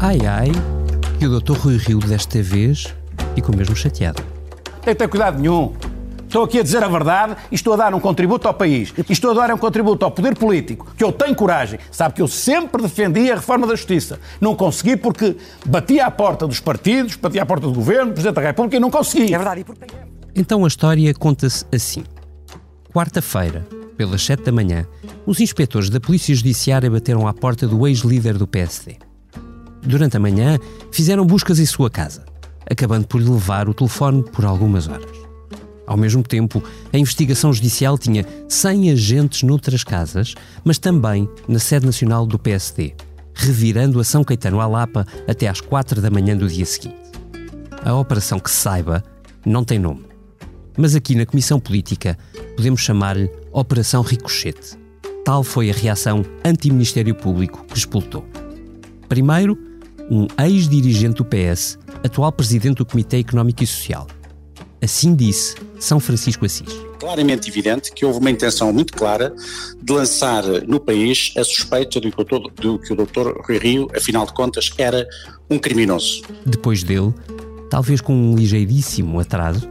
Ai ai, que o Dr. Rui Rio desta vez ficou mesmo chateado. Tem que ter cuidado nenhum. Estou aqui a dizer a verdade e estou a dar um contributo ao país. E estou a dar um contributo ao poder político, que eu tenho coragem. Sabe que eu sempre defendi a reforma da justiça. Não consegui porque batia à porta dos partidos, batia à porta do governo, do Presidente da República e não consegui. É verdade. Então a história conta-se assim. Quarta-feira, pelas 7 da manhã, os inspectores da Polícia Judiciária bateram à porta do ex-líder do PSD. Durante a manhã, fizeram buscas em sua casa, acabando por lhe levar o telefone por algumas horas. Ao mesmo tempo, a investigação judicial tinha 100 agentes noutras casas, mas também na sede nacional do PSD, revirando a São Caetano à Lapa até às 4 da manhã do dia seguinte. A operação que se saiba não tem nome. Mas aqui na Comissão Política podemos chamar-lhe Operação Ricochete. Tal foi a reação anti-Ministério Público que explotou. Primeiro, um ex-dirigente do PS, atual presidente do Comitê Económico e Social. Assim disse São Francisco Assis. Claramente evidente que houve uma intenção muito clara de lançar no país a suspeita de que o doutor, Rui Rio, afinal de contas, era um criminoso. Depois dele, talvez com um ligeiríssimo atraso,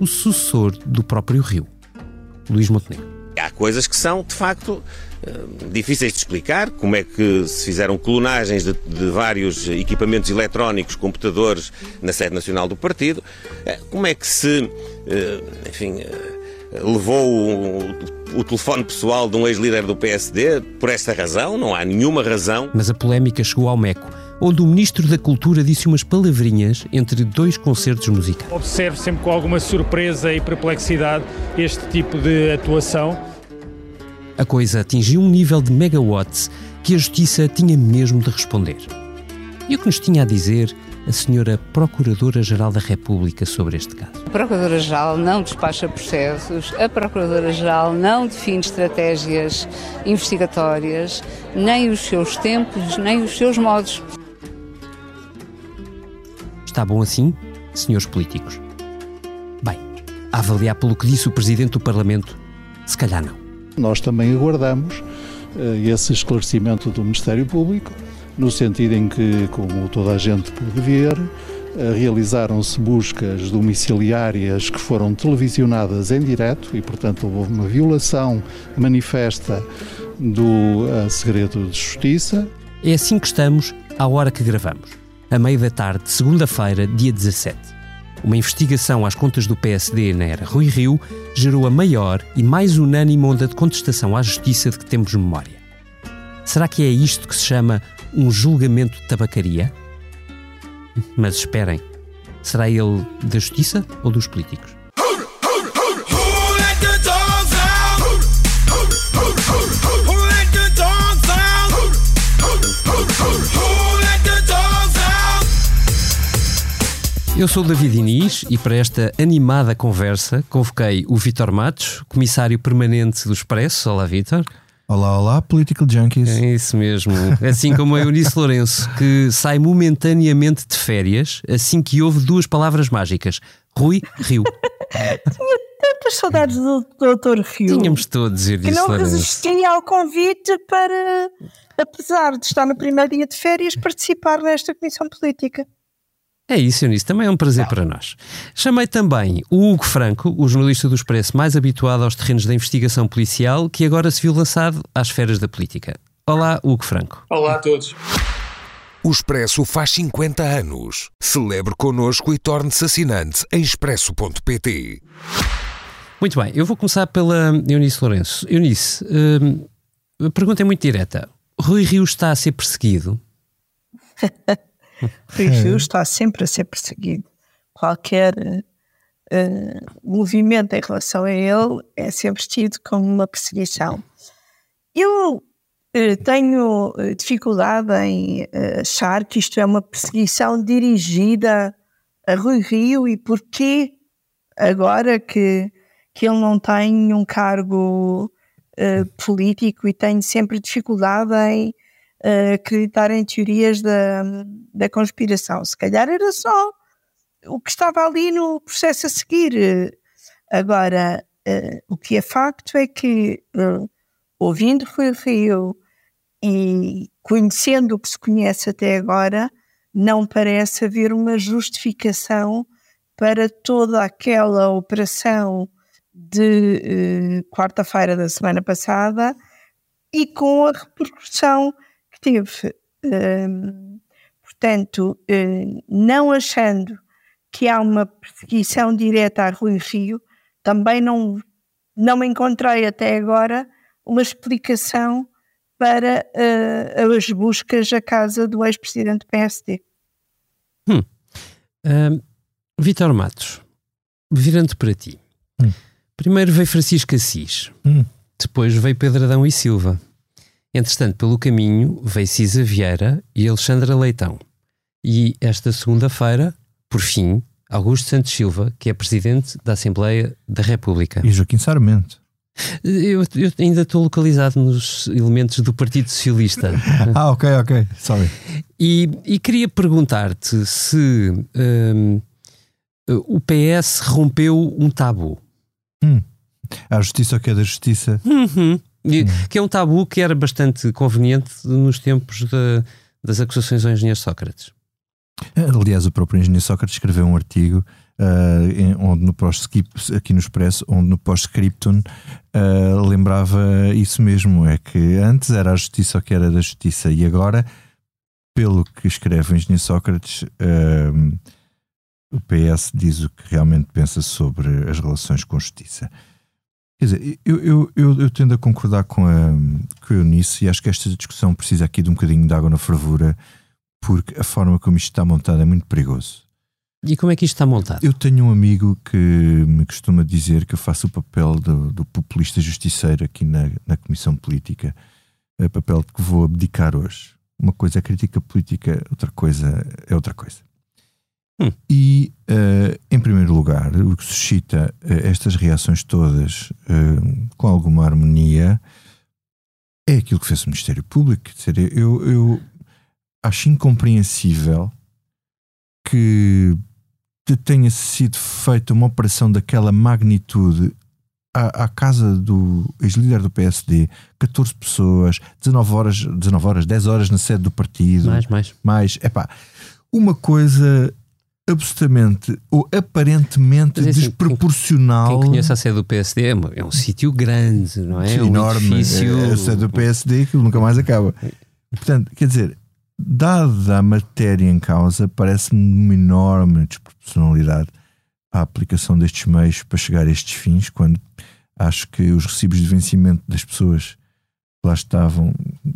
o sucessor do próprio Rio, Luís Montenegro. Há coisas que são, de facto, eh, difíceis de explicar, como é que se fizeram clonagens de, de, vários equipamentos eletrónicos, computadores na sede nacional do partido, eh, como é que se, eh, enfim, levou o, o telefone pessoal de um ex-líder do PSD por esta razão, não há nenhuma razão. Mas a polémica chegou ao Meco, onde o Ministro da Cultura disse umas palavrinhas entre dois concertos musicais. Observo sempre com alguma surpresa e perplexidade este tipo de atuação. A coisa atingiu um nível de megawatts que a Justiça tinha mesmo de responder. E o que nos tinha a dizer a senhora Procuradora-Geral da República sobre este caso? A Procuradora-Geral não despacha processos, a Procuradora-Geral não define estratégias investigatórias, nem os seus tempos, nem os seus modos. Está bom assim, senhores políticos? Bem, a avaliar pelo que disse o Presidente do Parlamento, se calhar não. Nós também aguardamos uh, esse esclarecimento do Ministério Público, no sentido em que, como toda a gente pode ver, uh, realizaram-se buscas domiciliárias que foram televisionadas em direto e, portanto, houve uma violação manifesta do uh, segredo de justiça. É assim que estamos à hora que gravamos, a meio da tarde, segunda-feira, dia 17. Uma investigação às contas do PSD na era Rui Rio gerou a maior e mais unânime onda de contestação à justiça de que temos memória. Será que é isto que se chama um julgamento de tabacaria? Mas esperem, será ele da justiça ou dos políticos? Eu sou o David Inês e para esta animada conversa convoquei o Vitor Matos, comissário permanente do Expresso. Olá, Vitor. Olá, olá, Political Junkies. É isso mesmo. Assim como a Eunice Lourenço, que sai momentaneamente de férias assim que ouve duas palavras mágicas: Rui Rio. Tinha tantas saudades do Dr. Rio. Tínhamos todos Eunice Que não Lourenço. resistia ao convite para, apesar de estar no primeiro dia de férias, participar nesta comissão política. É isso, Eunice, também é um prazer para nós. Chamei também o Hugo Franco, o jornalista do Expresso mais habituado aos terrenos da investigação policial, que agora se viu lançado às esferas da política. Olá, Hugo Franco. Olá a todos. O Expresso faz 50 anos. Celebre connosco e torne-se assinante em expresso.pt. Muito bem, eu vou começar pela Eunice Lourenço. Eunice, hum, a pergunta é muito direta. Rui Rio está a ser perseguido? Rui Rio está sempre a ser perseguido. Qualquer uh, movimento em relação a ele é sempre tido como uma perseguição. Eu uh, tenho dificuldade em uh, achar que isto é uma perseguição dirigida a Rui Rio e porquê agora que, que ele não tem um cargo político e tem sempre dificuldade em acreditar em teorias da, da conspiração. Se calhar era só o que estava ali no processo a seguir. Agora, uh, o que é facto é que, uh, ouvindo Rui Rio e conhecendo o que se conhece até agora, não parece haver uma justificação para toda aquela operação de eh, quarta-feira da semana passada e com a repercussão teve. Um, portanto, uh, não achando que há uma perseguição direta a Rui Rio, também não, não encontrei até agora uma explicação para uh, as buscas à casa do ex-presidente do PSD. Hum. Uh, Vitor Matos, virando para ti. Hum. Primeiro veio Francisco Assis, hum. depois veio Pedro Adão e Silva. Entretanto, pelo caminho, veio Cisa Vieira e Alexandra Leitão. E esta segunda-feira, por fim, Augusto Santos Silva, que é presidente da Assembleia da República. E Joaquim Sarmento. Eu, eu, ainda estou localizado nos elementos do Partido Socialista. ah, ok, ok. Sorry. E, e queria perguntar-te se um, o PS rompeu um tabu. Hum. A justiça ou que é da justiça? Uhum. E, hum. Que é um tabu que era bastante conveniente nos tempos de, das acusações ao engenheiro Sócrates. Aliás, o próprio engenheiro Sócrates escreveu um artigo uh, em, onde no aqui no Expresso, onde no post-scriptum uh, lembrava isso mesmo, é que antes era a justiça o que era da justiça e agora, pelo que escreve o engenheiro Sócrates, uh, o PS diz o que realmente pensa sobre as relações com a justiça. Quer dizer, eu, eu, eu, eu, tendo a concordar com a, com a Eunice e acho que esta discussão precisa aqui de um bocadinho de água na fervura, porque a forma como isto está montado é muito perigoso. E como é que isto está montado? Eu tenho um amigo que me costuma dizer que eu faço o papel do, do populista justiceiro aqui na, na Comissão Política, é papel que vou abdicar hoje. Uma coisa é crítica política, outra coisa é outra coisa. Hum. E, uh, em primeiro lugar, o que suscita uh, estas reações todas uh, com alguma harmonia é aquilo que fez o Ministério Público. Quer dizer, eu, eu acho incompreensível que tenha sido feita uma operação daquela magnitude à, à casa do ex-líder do PSD, 14 pessoas, 19 horas, 19 horas, 10 horas na sede do partido. Mais, mais. Mais, é pá, uma coisa absolutamente ou aparentemente é assim, desproporcional. Quem, conhece a sede do PSD é, é um sítio grande, não é? é um enorme. Edifício... É, a sede do PSD aquilo nunca mais acaba. Portanto, quer dizer, dada a matéria em causa, parece-me uma enorme desproporcionalidade a aplicação destes meios para chegar a estes fins, quando acho que os recibos de vencimento das pessoas que lá estavam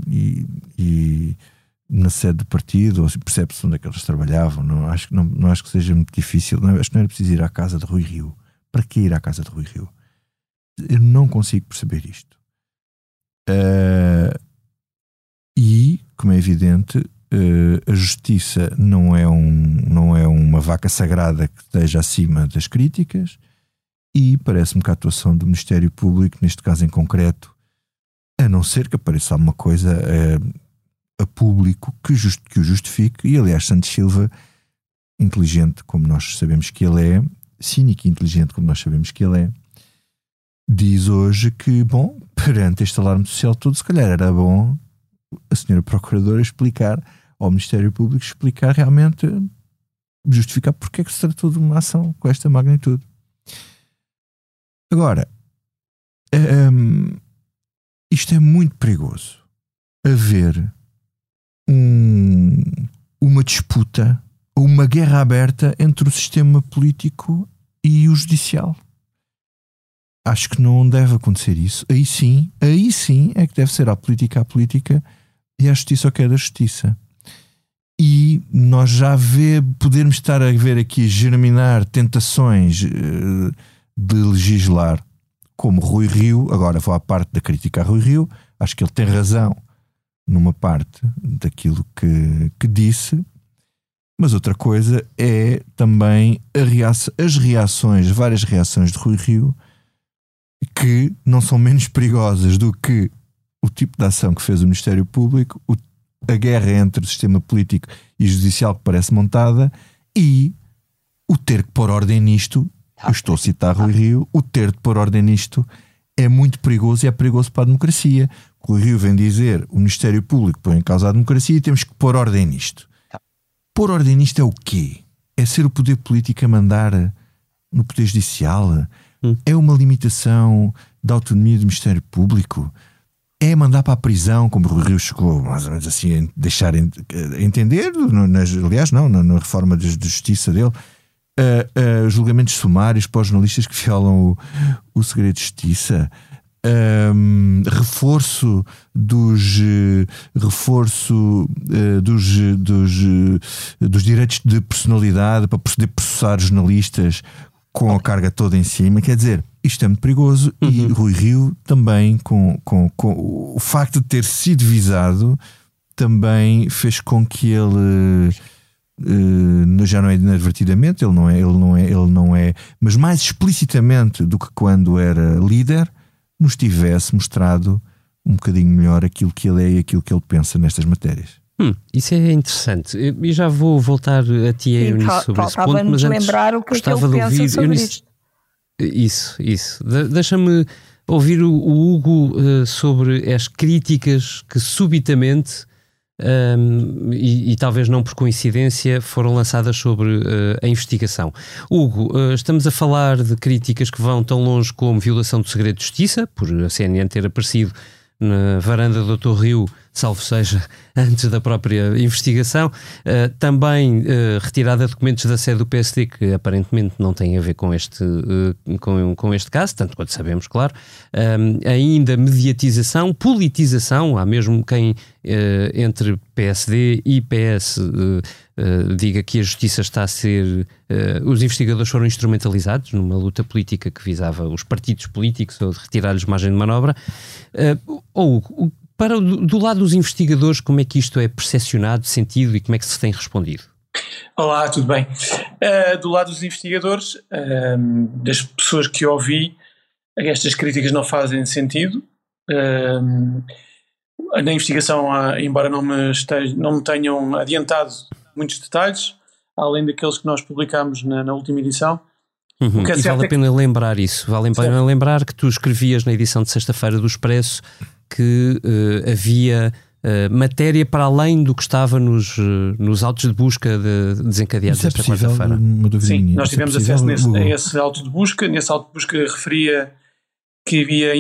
e, e na sede do partido, ou percebe-se onde é que eles trabalhavam. Não acho, não, não acho que seja muito difícil. Não, acho que não era preciso ir à casa de Rui Rio. Para que ir à casa de Rui Rio? Eu não consigo perceber isto. Uh, e, como é evidente, uh, a justiça não é, um, não é uma vaca sagrada que esteja acima das críticas. E parece-me que a atuação do Ministério Público, neste caso em concreto, a não ser que apareça alguma coisa. Uh, a público que, just, que o justifique. E aliás, Santos Silva, inteligente como nós sabemos que ele é, cínico e inteligente como nós sabemos que ele é, diz hoje que, bom, perante este alarme social todo, se calhar era bom a senhora Procuradora explicar ao Ministério Público explicar realmente, justificar porque é que se tratou de uma ação com esta magnitude. Agora, um, isto é muito perigoso. Haver um, uma disputa, uma guerra aberta entre o sistema político e o judicial. Acho que não deve acontecer isso. Aí sim, aí sim é que deve ser a política a política e a justiça o que é da justiça. E nós já vê, podermos estar a ver aqui germinar tentações uh, de legislar como Rui Rio, agora vou à parte da crítica a Rui Rio, acho que ele tem razão numa parte daquilo que, que disse, mas outra coisa é também reação, as reações, várias reações de Rui Rio, que não são menos perigosas do que o tipo de ação que fez o Ministério Público, o, a guerra entre o sistema político e judicial que parece montada e o ter que pôr ordem nisto. Eu estou a citar Rui Rio, o ter de pôr ordem nisto é muito perigoso e é perigoso para a democracia. O Rio vem dizer o Ministério Público põe em causa a democracia e temos que pôr ordem nisto. Pôr ordem nisto é o quê? É ser o poder político a mandar no Poder Judicial? Hum. É uma limitação da autonomia do Ministério Público? É mandar para a prisão, como o Rio chegou mais ou menos assim, a deixar entender, nas, aliás, não, na, na reforma de, de justiça dele, uh, uh, julgamentos sumários para os jornalistas que violam o, o segredo de justiça um, reforço dos reforço uh, dos, dos, dos direitos de personalidade para poder processar jornalistas com a carga toda em cima, quer dizer, isto é muito perigoso uhum. e Rui Rio também com, com, com o facto de ter sido visado também fez com que ele uh, já não é inadvertidamente, ele não é, ele não é, ele não é, mas mais explicitamente do que quando era líder, nos tivesse mostrado um bocadinho melhor aquilo que ele é e aquilo que ele pensa nestas matérias. Hum, isso é interessante. E já vou voltar a ti Sim, Eunice, sobre esse ponto, mas antes lembrar o que gostava é que ele de ouvir sobre Eunice, Isso, isso. De Deixa-me ouvir o, o Hugo uh, sobre as críticas que subitamente um, e, e, talvez não por coincidência, foram lançadas sobre uh, a investigação. Hugo, uh, estamos a falar de críticas que vão tão longe como violação do segredo de justiça, por a CNN ter aparecido na varanda do Dr. Rio salvo seja antes da própria investigação. Uh, também uh, retirada de documentos da sede do PSD que aparentemente não têm a ver com este, uh, com, com este caso, tanto quanto sabemos, claro. Ainda mediatização, politização, há mesmo quem entre PSD e PS diga que a justiça está a ser. os investigadores foram instrumentalizados numa luta política que visava os partidos políticos ou retirar-lhes margem de manobra. ou para do lado dos investigadores, como é que isto é percepcionado, sentido e como é que se tem respondido? Olá, tudo bem? Uh, do lado dos investigadores, uh, das pessoas que ouvi, estas críticas não fazem sentido. Uh, na investigação, embora não me, não me tenham adiantado muitos detalhes, além daqueles que nós publicámos na, na última edição, Uhum. É e vale a pena é que... lembrar isso. Vale a pena lembrar que tu escrevias na edição de sexta-feira do Expresso que uh, havia uh, matéria para além do que estava nos, uh, nos autos de busca de, desencadeados esta é quarta-feira. Sim, nós é tivemos é acesso nesse, a esse auto de busca. Nesse auto de busca referia que havia,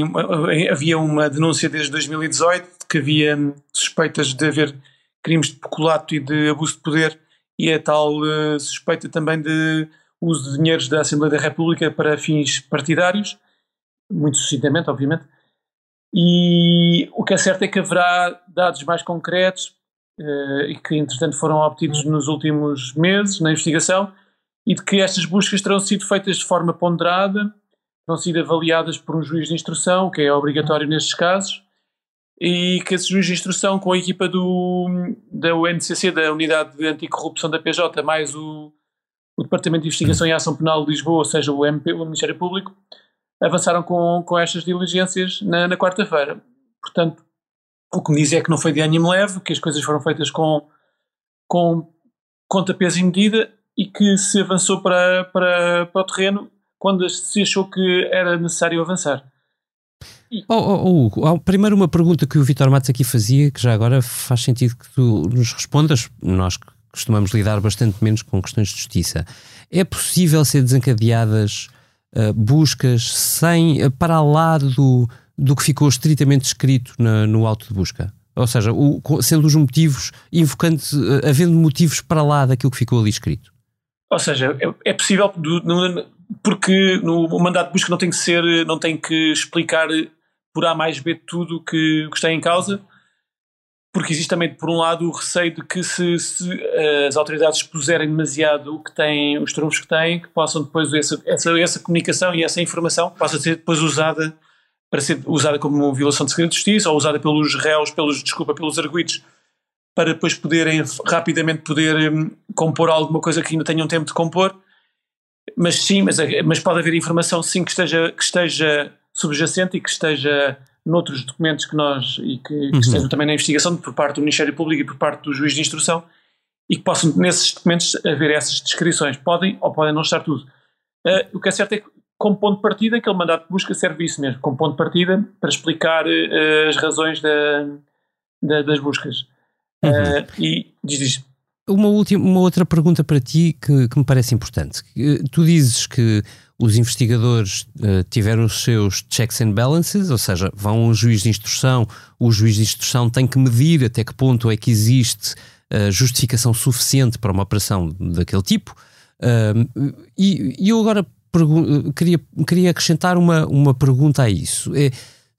havia uma denúncia desde 2018 que havia suspeitas de haver crimes de peculato e de abuso de poder e a tal suspeita também de uso de dinheiros da Assembleia da República para fins partidários, muito sucintamente, obviamente. E o que é certo é que haverá dados mais concretos uh, e que, entretanto, foram obtidos nos últimos meses na investigação e de que estas buscas terão sido feitas de forma ponderada, terão sido avaliadas por um juiz de instrução, que é obrigatório nestes casos, e que esse juiz de instrução, com a equipa do, da UNCC, da Unidade de Anticorrupção da PJ, mais o, o Departamento de Investigação e Ação Penal de Lisboa, ou seja, o, MP, o Ministério Público, avançaram com, com estas diligências na, na quarta-feira. Portanto, o que me diz é que não foi de ânimo leve, que as coisas foram feitas com, com conta, peso e medida e que se avançou para, para, para o terreno quando se achou que era necessário avançar. Oh, oh, oh, primeiro uma pergunta que o Vitor Matos aqui fazia, que já agora faz sentido que tu nos respondas, nós costumamos lidar bastante menos com questões de justiça. É possível ser desencadeadas uh, buscas sem, uh, para lá do, do que ficou estritamente escrito na, no auto de busca? Ou seja, o, sendo os motivos, invocando, uh, havendo motivos para lá daquilo que ficou ali escrito? Ou seja, é, é possível, do, no, porque no, o mandato de busca não tem que ser, não tem que explicar por A mais B tudo que, que está em causa, porque existe também, por um lado, o receio de que se, se uh, as autoridades expuserem demasiado o que têm, os trunfos que têm, que possam depois essa, essa, essa comunicação e essa informação possa ser depois usada para ser usada como violação de segredo de justiça ou usada pelos réus, pelos, desculpa, pelos arguidos, para depois poderem rapidamente poder um, compor alguma coisa que ainda tenham tempo de compor. Mas sim, mas, mas pode haver informação sim que esteja, que esteja subjacente e que esteja noutros documentos que nós e que, que uhum. estejam também na investigação por parte do Ministério Público e por parte do juiz de instrução e que possam nesses documentos haver essas descrições. Podem ou podem não estar tudo. Uh, o que é certo é que, como ponto de partida, aquele mandato de busca serve isso mesmo, como ponto de partida para explicar uh, as razões da, da, das buscas. Uh, e diz, diz. uma, última, uma outra pergunta para ti que, que me parece importante. Tu dizes que os investigadores uh, tiveram os seus checks and balances, ou seja, vão a um juiz de instrução, o juiz de instrução tem que medir até que ponto é que existe uh, justificação suficiente para uma operação daquele tipo. Uh, e, e, eu agora queria, queria acrescentar uma, uma pergunta a isso. É,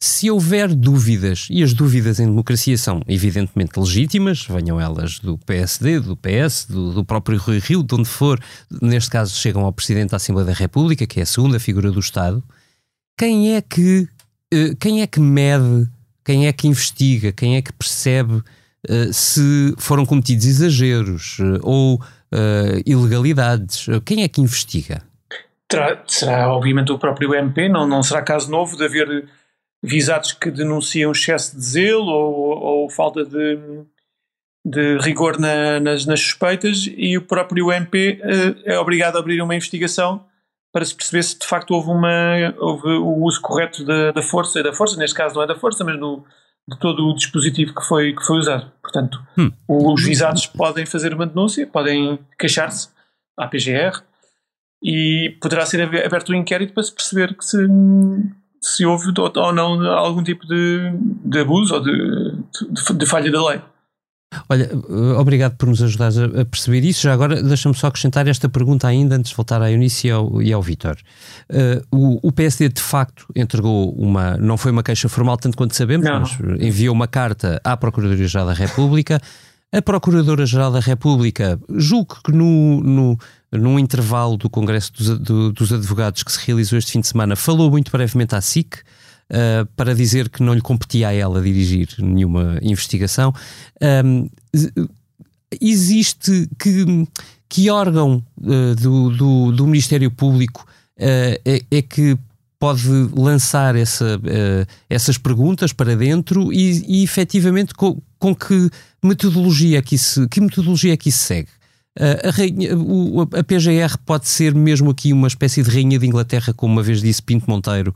se houver dúvidas, e as dúvidas em democracia são evidentemente legítimas, venham elas do PSD, do PS, do, do, próprio Rui Rio, de onde for, neste caso chegam ao Presidente da Assembleia da República, que é a segunda figura do Estado, quem é que, eh, quem é que mede, quem é que investiga, quem é que percebe eh, se foram cometidos exageros eh, ou ilegalidades? Quem é que investiga? Será obviamente o próprio MP, não, não será caso novo de haver visados que denunciam excesso de zelo ou, ou falta de, de rigor na, nas, nas, suspeitas e o próprio MP eh, é obrigado a abrir uma investigação para se perceber se de facto houve, uma, houve o uso correto da, da força, da força, neste caso não é da força, mas do, de todo o dispositivo que foi, que foi usado. Portanto, hum. os visados podem fazer uma denúncia, podem queixar-se à PGR e poderá ser aberto um inquérito para se perceber que se se houve ou não algum tipo de, de abuso ou de, de, de falha da lei. Olha, eh, obrigado por nos ajudares a perceber isso. Já agora, deixa-me só acrescentar esta pergunta ainda antes de voltar à Eunice e ao, e ao Vítor. Uh, o, o, PSD, de facto, entregou uma. Não foi uma queixa formal, tanto quanto sabemos, não. mas enviou uma carta à Procuradoria-Geral da República. A Procuradora-Geral da República, julgo que no, no num intervalo do Congresso dos, do, dos Advogados que se realizou este fim de semana, falou muito brevemente à SIC. Uh, para dizer que não lhe competia a ela dirigir nenhuma investigação. Um, existe que, que órgão uh, do, do, do, Ministério Público uh, é, é, que pode lançar essa, essas perguntas para dentro e, e efetivamente com, com que metodologia é que que metodologia é que isso segue? A, rainha, a PGR pode ser mesmo aqui uma espécie de rainha de Inglaterra, como uma vez disse Pinto Monteiro,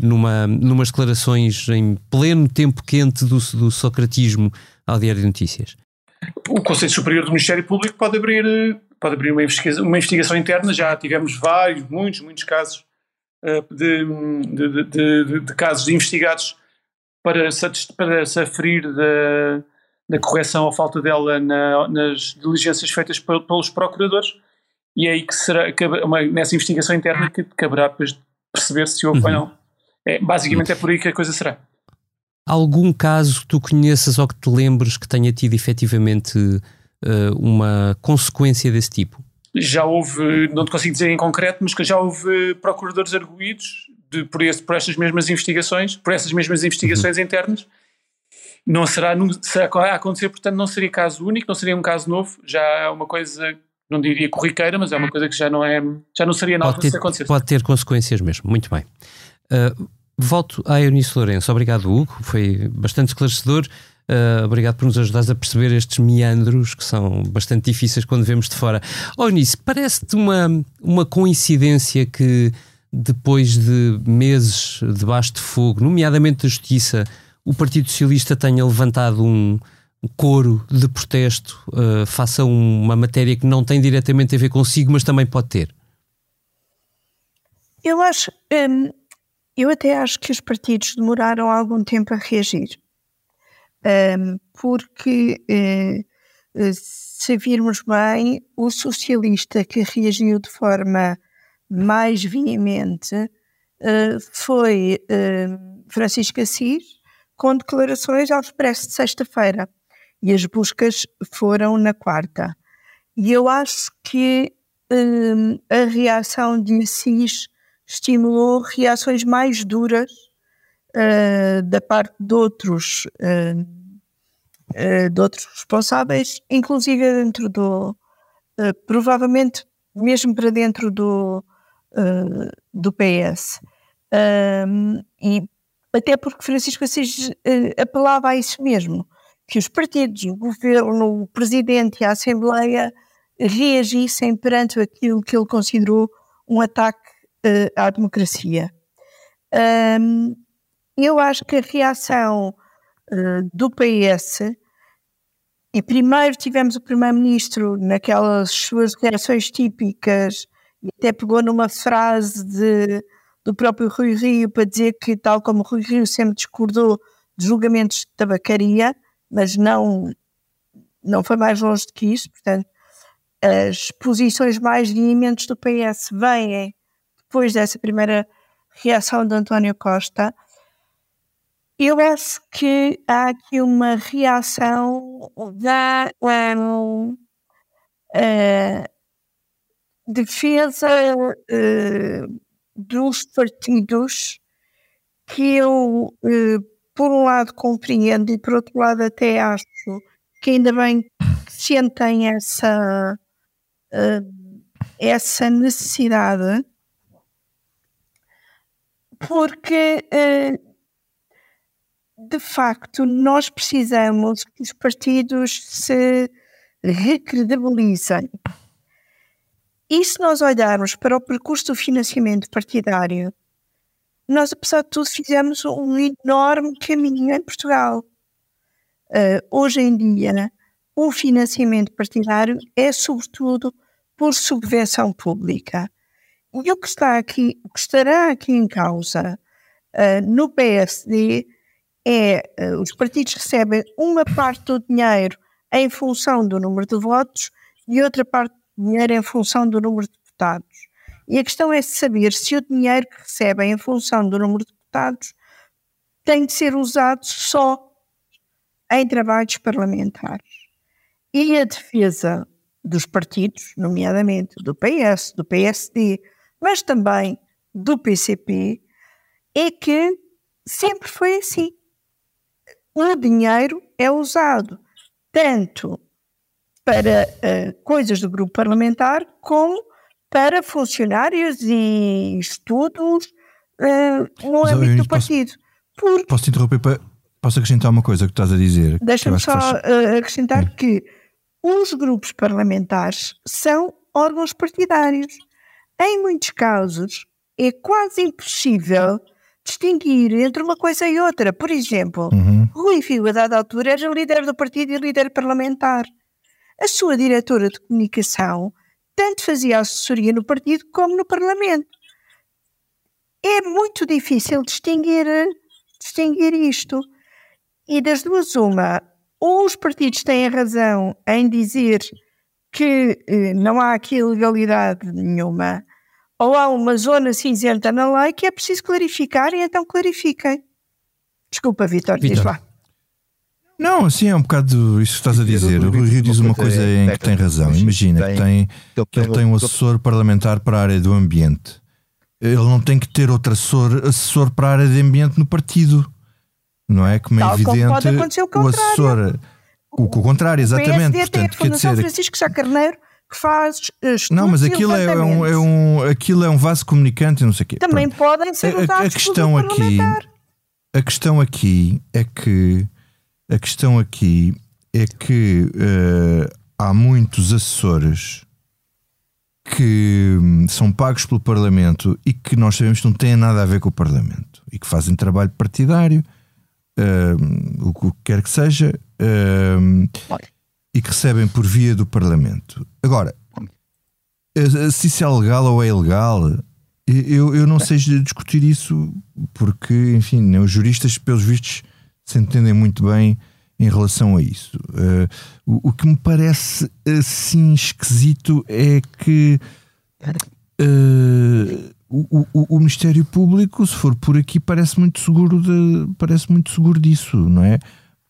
numa, numas declarações em pleno tempo quente do, do socratismo ao Diário de Notícias. O Conselho Superior do Ministério Público pode abrir, pode abrir uma, investigação, uma investigação interna, já tivemos vários, muitos, muitos casos uh, de, de, de, de, casos investigados para se, para se aferir da na correção ou falta dela na, nas diligências feitas pelos procuradores, e é aí que será, que, uma, nessa investigação interna que caberá depois perceber se houve uhum. ou não. É, basicamente é por aí que a coisa será. Algum caso que tu conheças ou que te lembres que tenha tido efetivamente uh, uma consequência desse tipo? Já houve, não te consigo dizer em concreto, mas que já houve procuradores arguídos de, por, esse, por estas mesmas investigações, por essas mesmas investigações uhum. internas, não será, será a acontecer, portanto, não seria caso único, não seria um caso novo, já é uma coisa, não diria corriqueira, mas é uma coisa que já não é, já não seria nada se acontecer. Pode ter consequências mesmo, muito bem. Uh, volto à Eunice Lourenço, obrigado Hugo, foi bastante esclarecedor. Uh, obrigado por nos ajudares a perceber estes meandros que são bastante difíceis quando vemos de fora. Oh, Eunice, parece-te uma, uma coincidência que depois de meses debaixo de fogo, nomeadamente da Justiça, o Partido Socialista tenha levantado um, coro de protesto uh, face a uma matéria que não tem diretamente a ver consigo, mas também pode ter? Eu acho, um, eu até acho que os partidos demoraram algum tempo a reagir, um, porque uh, se virmos bem, o socialista que reagiu de forma mais veemente foi uh, Francisco Assis, com declarações ao expresso de sexta-feira e as buscas foram na quarta. E eu acho que hum, a reação de Assis estimulou reações mais duras uh, da parte de outros, uh, uh, de outros responsáveis, inclusive dentro do, provavelmente mesmo para dentro do, do PS. Um, e até porque Francisco Assis uh, apelava a isso mesmo, que os partidos, o governo, o presidente e a Assembleia reagissem perante aquilo que ele considerou um ataque uh, à democracia. Um, eu acho que a reação uh, do PS e primeiro tivemos o Primeiro-Ministro naquelas suas reações típicas, e até pegou numa frase de, do próprio Rui Rio para dizer que, tal como Rui Rio sempre discordou de julgamentos de tabacaria, mas não, não foi mais longe do que isso, portanto, as posições mais veementes do PS vêm depois dessa primeira reação de António Costa. Eu acho que há aqui uma reação da um, uh, defesa uh, dos partidos que eu, uh, por um lado, compreendo e, por outro lado, até acho que ainda bem que sentem essa, essa necessidade, porque de facto, nós precisamos que os partidos se recredibilizem. E se nós olharmos para o percurso do financiamento partidário, nós, apesar de tudo, fizemos um enorme caminho em Portugal. Uh, hoje em dia, o financiamento partidário é, sobretudo, por subvenção pública. E o que está aqui, o que estará aqui em causa uh, no PSD é uh, os partidos recebem uma parte do dinheiro em função do número de votos e outra parte dinheiro em função do número de deputados. E a questão é saber se o dinheiro que recebem em função do número de deputados tem de ser usado só em trabalhos parlamentares. E a defesa dos partidos, nomeadamente do PS, do PSD, mas também do PCP, é que sempre foi assim o dinheiro é usado tanto para uh, coisas do grupo parlamentar como para funcionários e estudos uh, no Mas, âmbito do partido. Posso, posso te interromper para. Posso acrescentar uma coisa que estás a dizer? Deixa-me só faz... uh, acrescentar hum. que os grupos parlamentares são órgãos partidários. Em muitos casos, é quase impossível distinguir entre uma coisa e outra. Por exemplo, uhum. Rui Fio, a dada altura, era líder do partido e líder parlamentar. A sua diretora de comunicação tanto fazia assessoria no partido como no parlamento. É muito difícil distinguir, distinguir isto. E das duas, uma, ou os partidos têm razão em dizer que eh, não há aqui ilegalidade nenhuma, ou há uma zona cinzenta na lei que é preciso clarificar e então clarifiquem. Desculpa, Vitor, diz lá. Não, assim é um bocado isso que estás a dizer. O Rui Rio diz uma coisa em que tem razão. Imagina que, tem, que ele tem um assessor parlamentar para a área do ambiente. Ele não tem que ter outro assessor, assessor para a área de ambiente no partido. Não é? Como é Tal evidente. Como pode acontecer o, o assessor. O, o contrário, exatamente. O PSD Portanto, tem a Fundação dizer, Francisco Sá Carneiro que faz estudos Não, mas aquilo é, um, é, um, aquilo é um vaso comunicante e não sei o quê. Também Pronto. podem ser usados a, a questão aqui A questão aqui é que a questão aqui é que uh, há muitos assessores que hum, são pagos pelo Parlamento e que nós sabemos que não têm nada a ver com o Parlamento e que fazem trabalho partidário, uh, o que quer que seja, uh, e que recebem por via do Parlamento. Agora, se isso é legal ou é ilegal, eu, eu não sei discutir isso porque, enfim, os juristas, pelos vistos, se entendem muito bem em relação a isso. Uh, o, o, que me parece assim esquisito é que uh, o, o, o, Ministério Público, se for por aqui, parece muito seguro de, parece muito seguro disso, não é?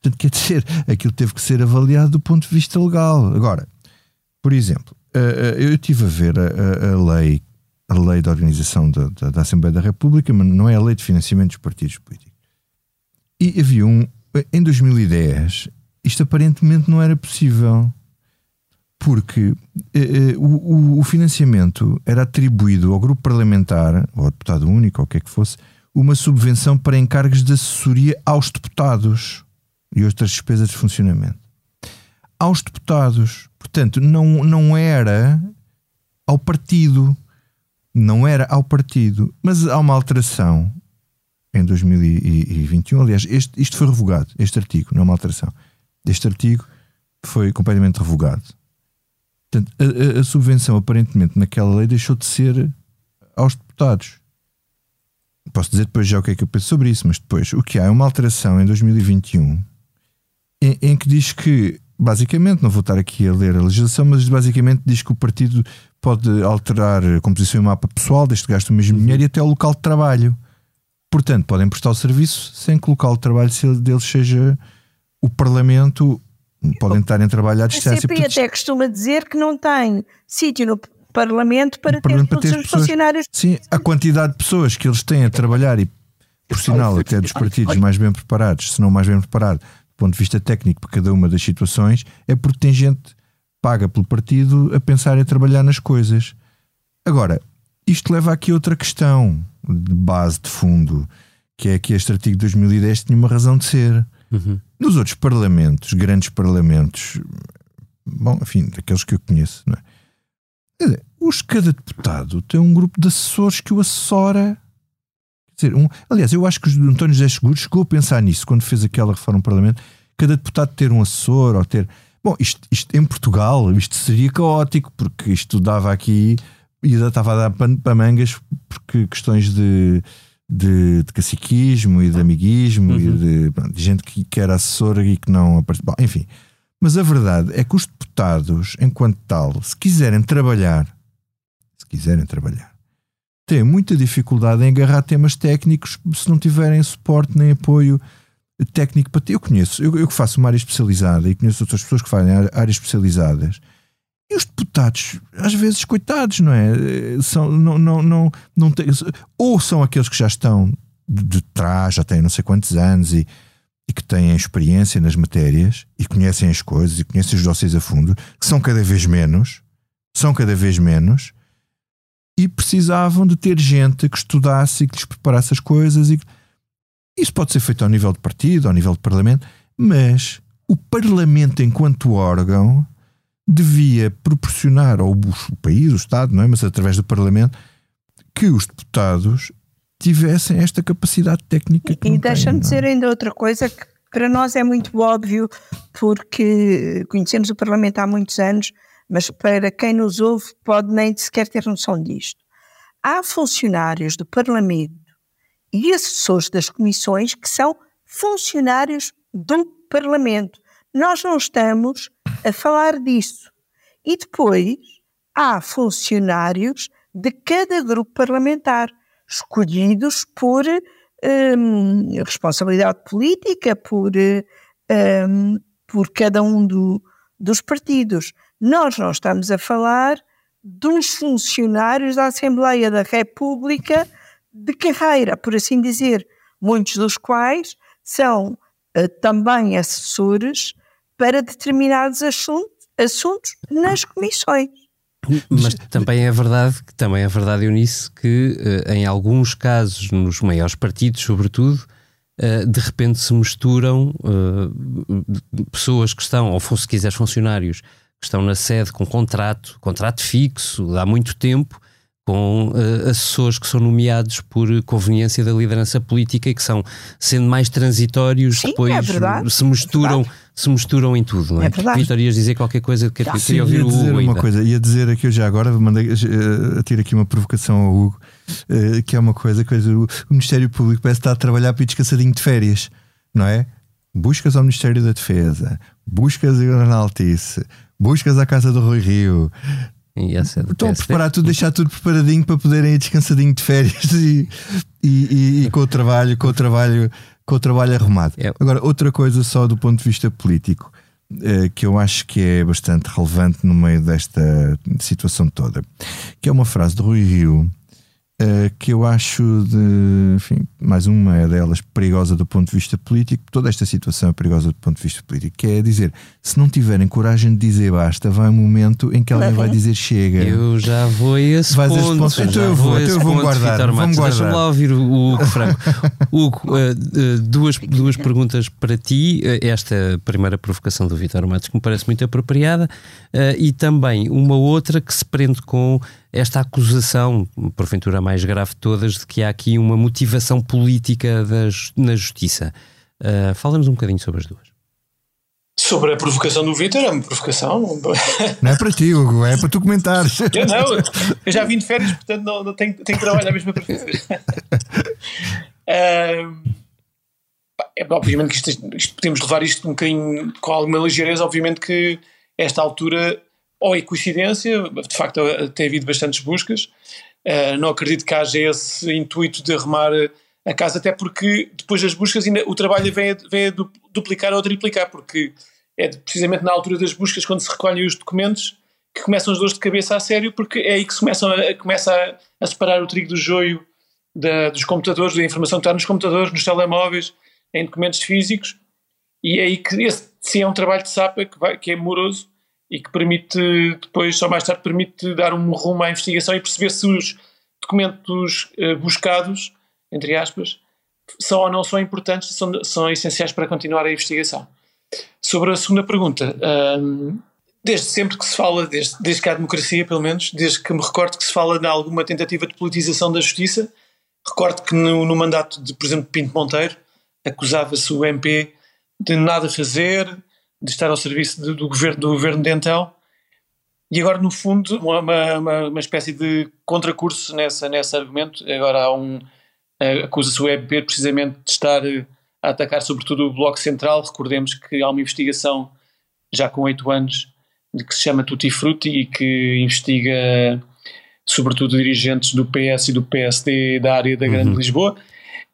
Portanto, quer dizer, aquilo teve que ser avaliado do ponto de vista legal. Agora, por exemplo, eh, eu estive a ver a, a, lei, a lei da organização da, da, da, Assembleia da República, mas não é a lei de financiamento dos partidos políticos. E havia um, em 2010, isto aparentemente não era possível. Porque eh, o, o financiamento era atribuído ao grupo parlamentar, ou ao deputado único, ou o que é que fosse, uma subvenção para encargos de assessoria aos deputados e outras despesas de funcionamento. Aos deputados. Portanto, não, não era ao partido. Não era ao partido. Mas há uma alteração em 2021. Aliás, este, isto foi revogado, este artigo, não é uma alteração. Este artigo foi completamente revogado. Portanto, a, a, subvenção, aparentemente, naquela lei deixou de ser aos deputados. Posso dizer depois já o que é que eu penso sobre isso, mas depois o que há é uma alteração em 2021 em, em que diz que, basicamente, não vou estar aqui a ler a legislação, mas basicamente diz que o partido pode alterar a composição e mapa pessoal, desde que gaste o mesmo dinheiro e até o local de trabalho. Portanto, podem prestar o serviço sem que o local de trabalho deles seja o Parlamento podem estar em trabalho à distância. A CP até costuma dizer que não tem sítio no Parlamento para ter Parlamento para ter os pessoas, funcionários. Sim, a quantidade de pessoas que eles têm a trabalhar e, por sinal, até dos partidos mais bem preparados, se não mais bem preparado, do ponto de vista técnico, para cada uma das situações, é porque tem gente paga pelo partido a pensar em trabalhar nas coisas. Agora, isto leva aqui a outra questão de base, de fundo, que é que este artigo de 2010 tinha uma razão de ser. Uhum. Nos outros parlamentos, grandes parlamentos, bom, enfim, daqueles que eu conheço, não é? Dizer, os, cada deputado tem um grupo de assessores que o assessora. Quer dizer, um, aliás, eu acho que o António José Seguro chegou a pensar nisso quando fez aquela reforma no Parlamento. Cada deputado ter um assessor ou ter. Bom, isto, isto em Portugal, isto seria caótico, porque isto dava aqui e estava a dar para mangas, porque questões de de, de caciquismo e de amiguismo uhum. e de, de, gente que, que era assessora e que não. Bom, enfim. Mas a verdade é que os deputados, enquanto tal, se quiserem trabalhar, se quiserem trabalhar, têm muita dificuldade em agarrar temas técnicos se não tiverem suporte nem apoio técnico para ter. Eu conheço, eu, eu que faço uma área especializada e conheço outras pessoas que fazem áreas especializadas e os deputados, às vezes, coitados, não é? São, não, não, não, não tem, ou são aqueles que já estão de, de trás, já têm não sei quantos anos e, e que têm experiência nas matérias e conhecem as coisas e conhecem os dossiês a fundo, que são cada vez menos, são cada vez menos, e precisavam de ter gente que estudasse e que lhes preparasse as coisas. E... Isso pode ser feito ao nível de partido, ao nível de parlamento, mas o parlamento, enquanto órgão, devia proporcionar ao o país, o Estado, não é? mas através do Parlamento, que os deputados tivessem esta capacidade técnica. Que e deixa-me é? dizer ainda outra coisa que para nós é muito óbvio, porque conhecemos o Parlamento há muitos anos, mas para quem nos ouve pode nem sequer ter noção disto. Há funcionários do Parlamento e assessores das comissões que são funcionários do Parlamento. Nós não estamos a falar disso. E depois há funcionários de cada grupo parlamentar, escolhidos por um, responsabilidade política, por, um, por cada um do, dos partidos. Nós não estamos a falar dos funcionários da Assembleia da República de carreira, por assim dizer, muitos dos quais são uh, também assessores para determinados assuntos, assuntos nas comissões. Mas também é verdade, também é verdade, Eunice, que uh, em alguns casos, nos maiores partidos, sobretudo, uh, de repente se misturam uh, pessoas que estão, ou se quiseres, funcionários que estão na sede com contrato, contrato fixo, há muito tempo, com uh, assessores que são nomeados por conveniência da liderança política e que são, sendo mais transitórios, Sim, depois é se misturam. É se misturam em tudo, não é? É verdade. Vitor, ias dizer qualquer coisa que ah, queria ouvir ia dizer o Hugo uma coisa, ia dizer aqui eu já agora mandei uh, tiro aqui uma provocação ao Hugo, uh, que é uma coisa, coisa o, Ministério Público parece estar a trabalhar para ir descansadinho de férias, não é? Buscas ao Ministério da Defesa, buscas a Altice, buscas à Casa do Rui Rio, é Estão a preparar tudo, deixar tudo preparadinho para poderem ir descansadinho de férias e, e, e, e, com o trabalho, com o trabalho, com o trabalho arrumado. É. Agora, outra coisa só do ponto de vista político, eh, que eu acho que é bastante relevante no meio desta situação toda, que é uma frase de Rui Rio uh, que eu acho de, enfim, mais uma é delas perigosa do ponto de vista político. Toda esta situação é perigosa do ponto de vista político, que é dizer, se não tiverem coragem de dizer basta, vai um momento em que alguém vai dizer chega. Eu já vou a esse Vais ponto. ponto. Então eu vou, então eu vou guardar. Vamos guardar. Deixa-me lá ouvir o Hugo Franco. Hugo, uh, duas, duas perguntas para ti. Esta primeira provocação do Vitor Matos, que me parece muito apropriada, e também uma outra que se prende com esta acusação, porventura a mais grave de todas, de que há aqui uma motivação política das, na justiça. Uh, Falamos um bocadinho sobre as duas. Sobre a provocação do Vitor, é uma provocação. Não é para ti, Hugo, é para tu comentares. Eu não, eu já vim de férias, portanto não, não tenho, tenho que trabalhar mesmo para fazer. uh, é, obviamente que isto, isto, podemos levar isto um bocadinho com alguma ligeireza, obviamente que esta altura, ou é coincidência, de facto tem havido bastantes buscas, uh, não acredito que haja esse intuito de arrumar a casa, até porque depois das buscas ainda, o trabalho vem a, vem a duplicar ou triplicar, porque é precisamente na altura das buscas, quando se recolhem os documentos, que começam as dores de cabeça a sério, porque é aí que se começam a, começa a, a separar o trigo do joio da, dos computadores, da informação que está nos computadores, nos telemóveis, em documentos físicos, e é aí que esse sim é um trabalho de SAPA que, vai, que é moroso e que permite, depois, só mais tarde, permite dar um rumo à investigação e perceber se os documentos uh, buscados, entre aspas, são ou não são importantes, são, são essenciais para continuar a investigação. Sobre a segunda pergunta, desde sempre que se fala, desde, desde que há democracia, pelo menos, desde que me recordo que se fala de alguma tentativa de politização da justiça, recordo que no, no mandato de, por exemplo, Pinto Monteiro, acusava-se o MP de nada fazer, de estar ao serviço de, do, governo, do governo de então, e agora, no fundo, uma, uma, uma espécie de contracurso nessa, nesse argumento. Agora há um. acusa-se o MP precisamente de estar a atacar sobretudo o Bloco Central. Recordemos que há uma investigação já com oito anos que se chama Tutti Frutti e que investiga sobretudo dirigentes do PS e do PSD da área da Grande uhum. Lisboa.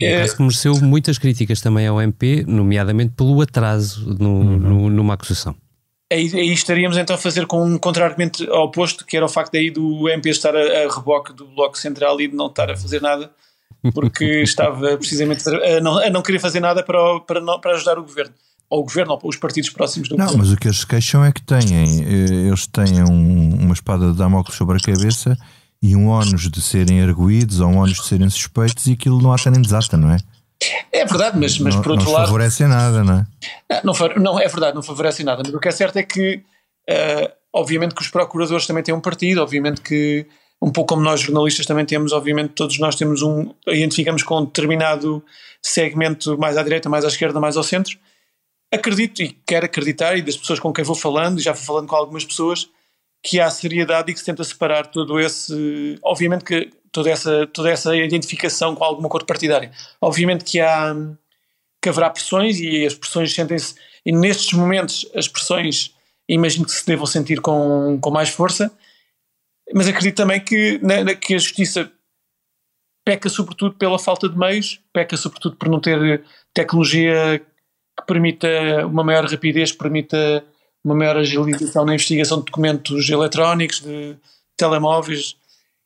É, que mereceu muitas críticas também ao MP, nomeadamente pelo atraso no, uhum. no, numa acusação. Aí, aí, estaríamos então a fazer com um contra-argumento oposto, que era o facto daí do MP estar a, a reboque do Bloco Central e de não estar a fazer nada porque estava precisamente a não, a não querer fazer nada para, para, não, para ajudar o governo ou o governo ou os partidos próximos do não, governo. Não, mas o que eles se queixam é que têm, eh, eles têm um, uma espada de Damocles sobre a cabeça e um ónus de serem arguídos ou um ónus de serem suspeitos e aquilo não ata nem desata, não é? É verdade, mas, mas não, por outro não lado. Não favorece nada, não é? Não, não, é verdade, não favorece nada, mas o que é certo é que, uh, obviamente, que os procuradores também têm um partido, obviamente que um pouco como nós jornalistas também temos, obviamente todos nós temos um, identificamos com um determinado segmento mais à direita, mais à esquerda, mais ao centro. Acredito e quero acreditar, e das pessoas com quem vou falando, e já fui falando com algumas pessoas, que há seriedade e que se tenta separar todo esse, obviamente que toda essa, toda essa identificação com alguma cor partidária. Obviamente que há, que haverá pressões e as pressões sentem-se, e nestes momentos as pressões imagino que se devam sentir com, com mais força, mas acredito também que, na, que a justiça peca sobretudo pela falta de meios, peca sobretudo por não ter tecnologia que permita uma maior rapidez, permita uma maior agilização na investigação de documentos eletrónicos, de telemóveis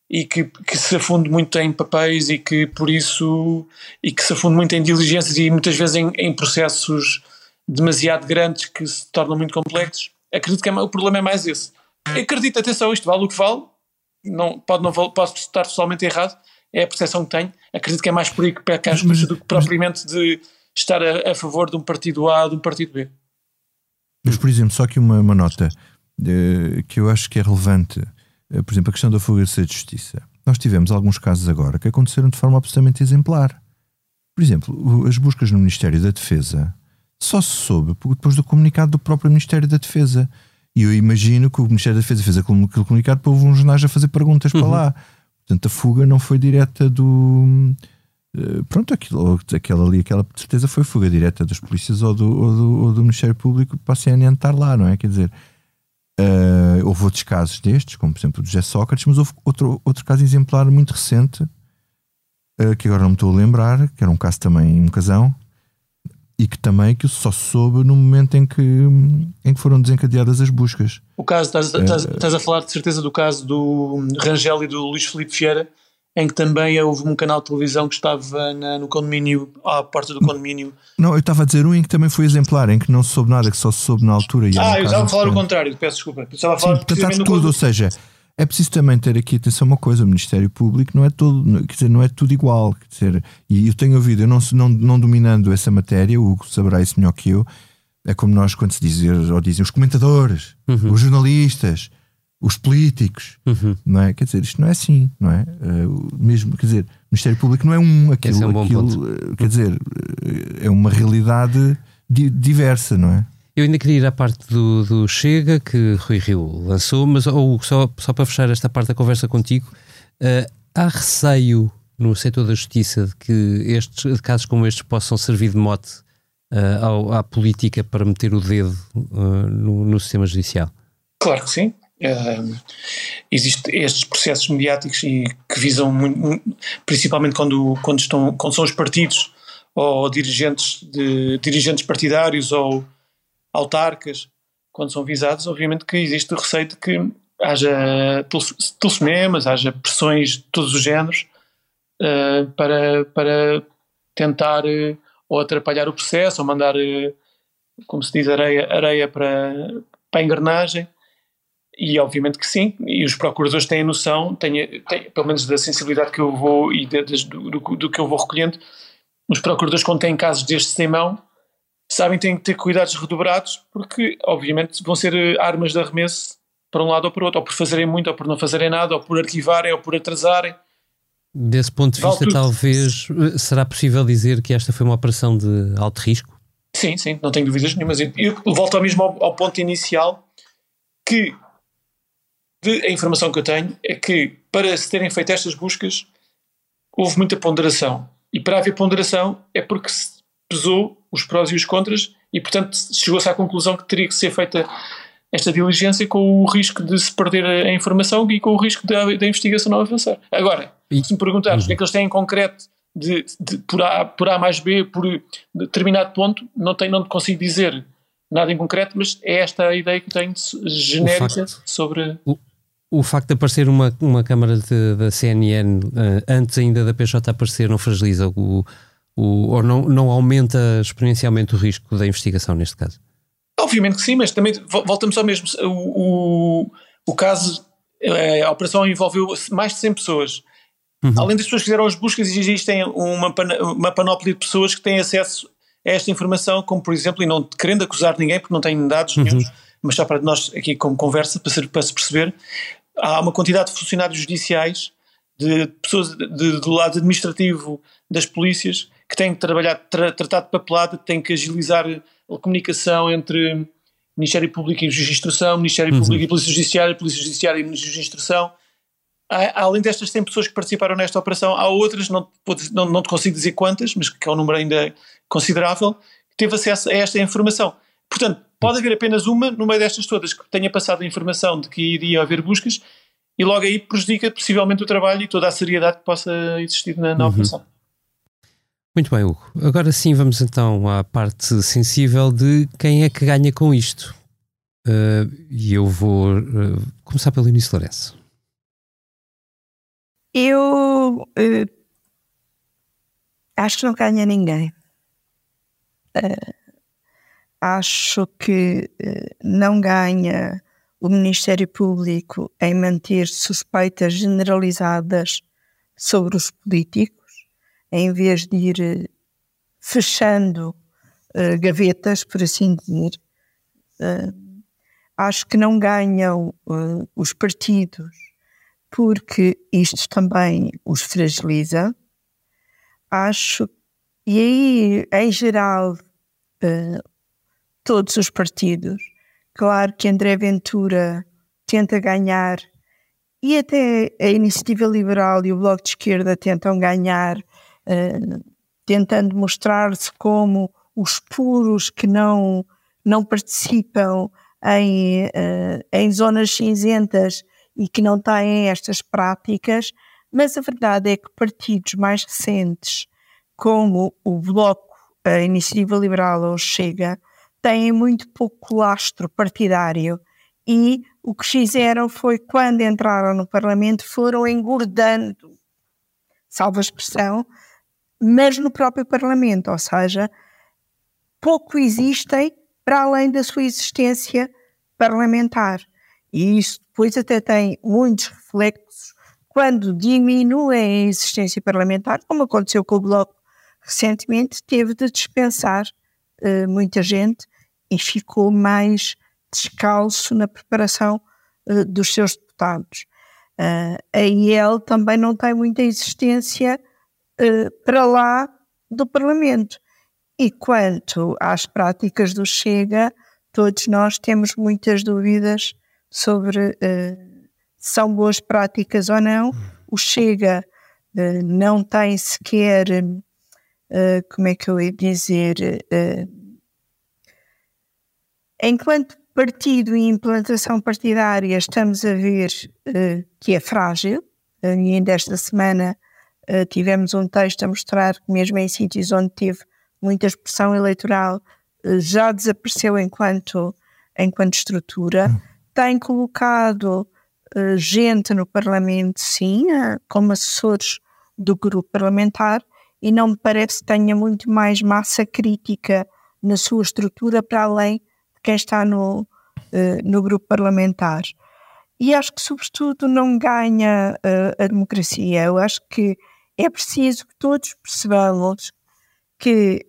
e que, que, se afunde muito em papéis e que por isso e que se afunde muito em diligências e muitas vezes em, em processos demasiado grandes que se tornam muito complexos. Acredito que é, o problema é mais esse. Acredito, atenção, isto vale o que vale, não, pode não posso estar totalmente errado, é a percepção que tenho. Acredito que é mais por aí que peca as coisas do que propriamente de estar a, a, favor de um partido A ou de um partido B. Mas, por exemplo, só que uma, uma nota uh, que eu acho que é relevante, uh, por exemplo, a questão da fuga de justiça. Nós tivemos alguns casos agora que aconteceram de forma absolutamente exemplar. Por exemplo, as buscas no Ministério da Defesa só se soube depois do comunicado do próprio Ministério da Defesa. E eu imagino que o Ministério da Defesa fez aquele, comunicado para houve uns jornais a fazer perguntas uhum. para lá. Portanto, a fuga não foi direta do. Uh, pronto, aquilo, aquela ali, aquela certeza foi fuga direta das polícias ou do, ou do, ou do Ministério Público para a CNN estar lá, não é? Quer dizer, uh, houve outros casos destes, como por exemplo o José Sócrates, mas houve outro, outro caso exemplar muito recente, uh, que agora não me estou a lembrar, que era um caso também, um casão, e que também que só soube no momento em que, em que foram desencadeadas as buscas. O caso, estás, estás, estás a falar de certeza do caso do Rangel e do Luís Felipe Vieira, em que também houve um canal de televisão que estava na, no condomínio, à porta do condomínio. Não, eu estava a dizer um em que também foi exemplar, em que não se soube nada, que só se soube na altura. ah, eu estava a falar o contrário, peço desculpa. Eu estava a falar Sim, portanto, tudo, ou seja, é preciso também ter aqui atenção uma coisa: o Ministério Público não é todo, quer dizer, não é tudo igual. Quer dizer, e eu tenho ouvido, eu não, não, não dominando essa matéria, o Hugo saberá isso melhor que eu. É como nós, quando se diz, ou dizem os comentadores, uhum. os jornalistas, os políticos, uhum. não é? Quer dizer, isto não é assim, não é? Uh, mesmo, quer dizer, o Ministério Público não é um, aquilo, é um aquilo quer dizer, é uma realidade di diversa, não é? Eu ainda queria ir à parte do, do Chega, que Rui Rio lançou, mas ou, só, só para fechar esta parte da conversa contigo, uh, há receio no setor da justiça de que estes, de casos como estes possam servir de mote uh, ao, à política para meter o dedo uh, no, no, sistema judicial? Claro que sim. Uh, Existem estes processos mediáticos e que visam muito, principalmente quando, quando, estão, quando são os partidos ou dirigentes, de, dirigentes partidários ou autarcas, quando são visados, obviamente que existe o receio de que haja telefonemas, haja pressões de todos os géneros uh, para, para tentar uh, ou atrapalhar o processo ou mandar, como se diz, areia, areia para, para a engrenagem. E obviamente que sim, e os procuradores têm a noção, têm, têm, pelo menos da sensibilidade que eu vou e de, de, do, do, que eu vou recolhendo, os procuradores quando têm casos destes em mão, sabem que têm que ter cuidados redobrados, porque obviamente vão ser eh, armas de arremesso para um lado ou para o outro, ou por fazerem muito, ou por não fazerem nada, ou por arquivarem, ou por atrasarem. Desse ponto de vista, talvez eh, será possível dizer que esta foi uma operação de alto risco? Sim, sim, não tenho dúvidas nenhumas. Eu volto ao mesmo ao, ao ponto inicial que de, a informação que eu tenho é que para se terem feito estas buscas houve muita ponderação. E para haver ponderação é porque se pesou os prós e os contras e, portanto, chegou-se à conclusão que teria que ser feita esta diligência com o risco de se perder a informação e com o risco da, da investigação não avançar. Agora, se me perguntares o que é que eles têm em concreto de, de, por, a, por A mais B, por determinado ponto, não, tenho, não consigo dizer nada em concreto, mas é esta a ideia que tenho genérica sobre. O, o facto de aparecer uma, uma câmara da CNN uh, antes ainda da PJ aparecer não fragiliza o, o, ou não, não aumenta exponencialmente o risco da investigação neste caso? Obviamente que sim, mas também voltamos ao mesmo. O, o, o caso, eh, a operação envolveu mais de 100 pessoas. Uhum. Além das pessoas que fizeram as buscas, existem uma, uma panóplia de pessoas que têm acesso a esta informação, como por exemplo, e não querendo acusar ninguém, porque não tenho dados uhum. nenhum, mas só para nós aqui como conversa, para, ser, para se perceber, há uma quantidade de funcionários judiciais, de pessoas de, de, do lado administrativo das polícias, que têm que trabalhar, tra, tratar de papelada, têm que agilizar a comunicação entre Ministério Público e Justiça de Instrução, Ministério uhum. Público e Polícia Judiciária, Polícia Judiciária e Justiça de Instrução. Há, além destas 100 pessoas que participaram nesta operação, há outras, não, não, não te consigo dizer quantas, mas que é um número ainda considerável, que teve acesso a esta informação. Portanto, pode haver apenas uma no meio destas todas que tenha passado a informação de que iria haver buscas e logo aí prejudica possivelmente o trabalho e toda a seriedade que possa existir na, na uhum. operação. Muito bem, Hugo. Agora sim vamos então à parte sensível de quem é que ganha com isto. Uh, e eu vou uh, começar pelo início Lourenço. Eu uh, acho que não ganha ninguém. Acho que não ganha o Ministério Público em manter suspeitas generalizadas sobre os políticos em vez de ir eh, fechando uh, gavetas, por assim dizer. Acho que não ganham os partidos porque isto também os fragiliza. Acho, e aí, em geral, todos os partidos, claro que André Ventura tenta ganhar e até a Iniciativa Liberal e o Bloco de Esquerda tentam ganhar uh, tentando mostrar-se como os puros que não, não participam em, uh, em zonas cinzentas e que não têm estas práticas, mas a verdade é que partidos mais recentes, como o Bloco, a Iniciativa Liberal ou Chega, têm muito pouco lastro partidário e o que fizeram foi, quando entraram no Parlamento, foram engordando, salvo a expressão, mas no próprio Parlamento, ou seja, pouco existem para além da sua existência parlamentar. E isso depois até tem muitos reflexos quando diminuem a existência parlamentar, como aconteceu com o Bloco recentemente, teve de dispensar uh, muita gente e ficou mais descalço na preparação uh, dos seus deputados. Uh, a IEL também não tem muita existência uh, para lá do Parlamento. E quanto às práticas do Chega, todos nós temos muitas dúvidas sobre uh, se são boas práticas ou não. O Chega não tem sequer, como é que eu ia dizer, enquanto partido e implantação partidária estamos a ver que é frágil, e ainda esta semana tivemos um texto a mostrar que mesmo em sítios onde teve muita expressão eleitoral, já desapareceu enquanto, enquanto estrutura. Hum. Tem colocado uh, gente no Parlamento, sim, uh, como assessores do grupo parlamentar, e não me parece que tenha muito mais massa crítica na sua estrutura para além quem está no, uh, no grupo parlamentar. E acho que, sobretudo, não ganha a democracia. Eu acho que é preciso que todos percebamos que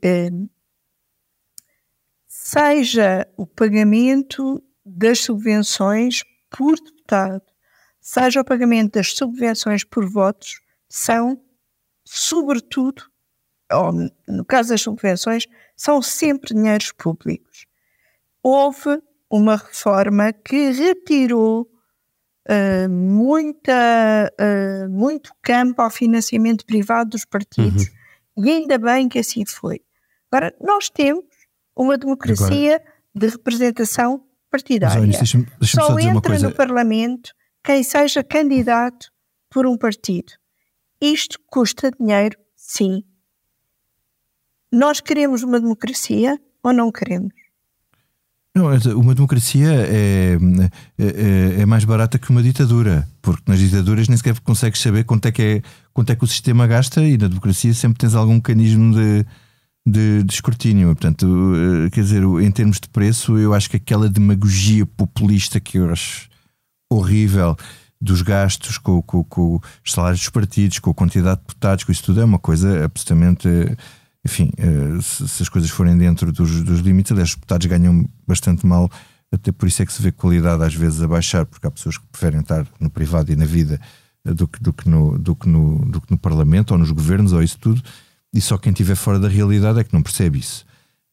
seja o pagamento das subvenções por deputado, seja o pagamento das subvenções por votos, são, sobretudo, ou no caso das subvenções, são sempre dinheiros públicos. Houve uma reforma que retirou uh, muita, uh, muito campo ao financiamento privado dos partidos uhum. e ainda bem que assim foi. Agora, nós temos uma democracia Agora, de representação partidária. Olha, deixa -me, deixa -me só, só entra no Parlamento quem seja candidato por um partido. Isto custa dinheiro, sim. Nós queremos uma democracia ou não queremos? Não, uma democracia é, é, é, é, mais barata que uma ditadura, porque nas ditaduras nem sequer consegues saber quanto é que, é, quanto é que o sistema gasta e na democracia sempre tens algum mecanismo de, de, de, escrutínio. Portanto, eh, quer dizer, em termos de preço, eu acho que aquela demagogia populista que eu acho horrível dos gastos com, com, com os salários dos partidos, com a quantidade de deputados, com isso tudo é uma coisa absolutamente. Enfim, eh, se, as coisas forem dentro dos, dos limites, aliás, os deputados ganham bastante mal, até por isso é que se vê qualidade às vezes a baixar, porque há pessoas que preferem estar no privado e na vida eh, do que, do que, no, do que, no, do que no Parlamento ou nos governos ou isso tudo e só quem estiver fora da realidade é que não percebe isso.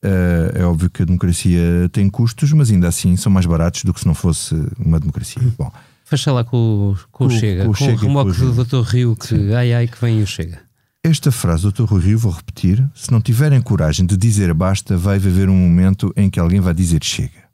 Uh, é óbvio que a democracia tem custos, mas ainda assim são mais baratos do que se não fosse uma democracia. Bom, Fecha lá com, com, com o Chega, com o, Chega, com o remoque do Dr. Rio, que Sim. ai ai que vem o Chega. Esta frase do Dr. Rio, vou repetir: se não tiverem coragem de dizer basta, vai haver um momento em que alguém vai dizer chega.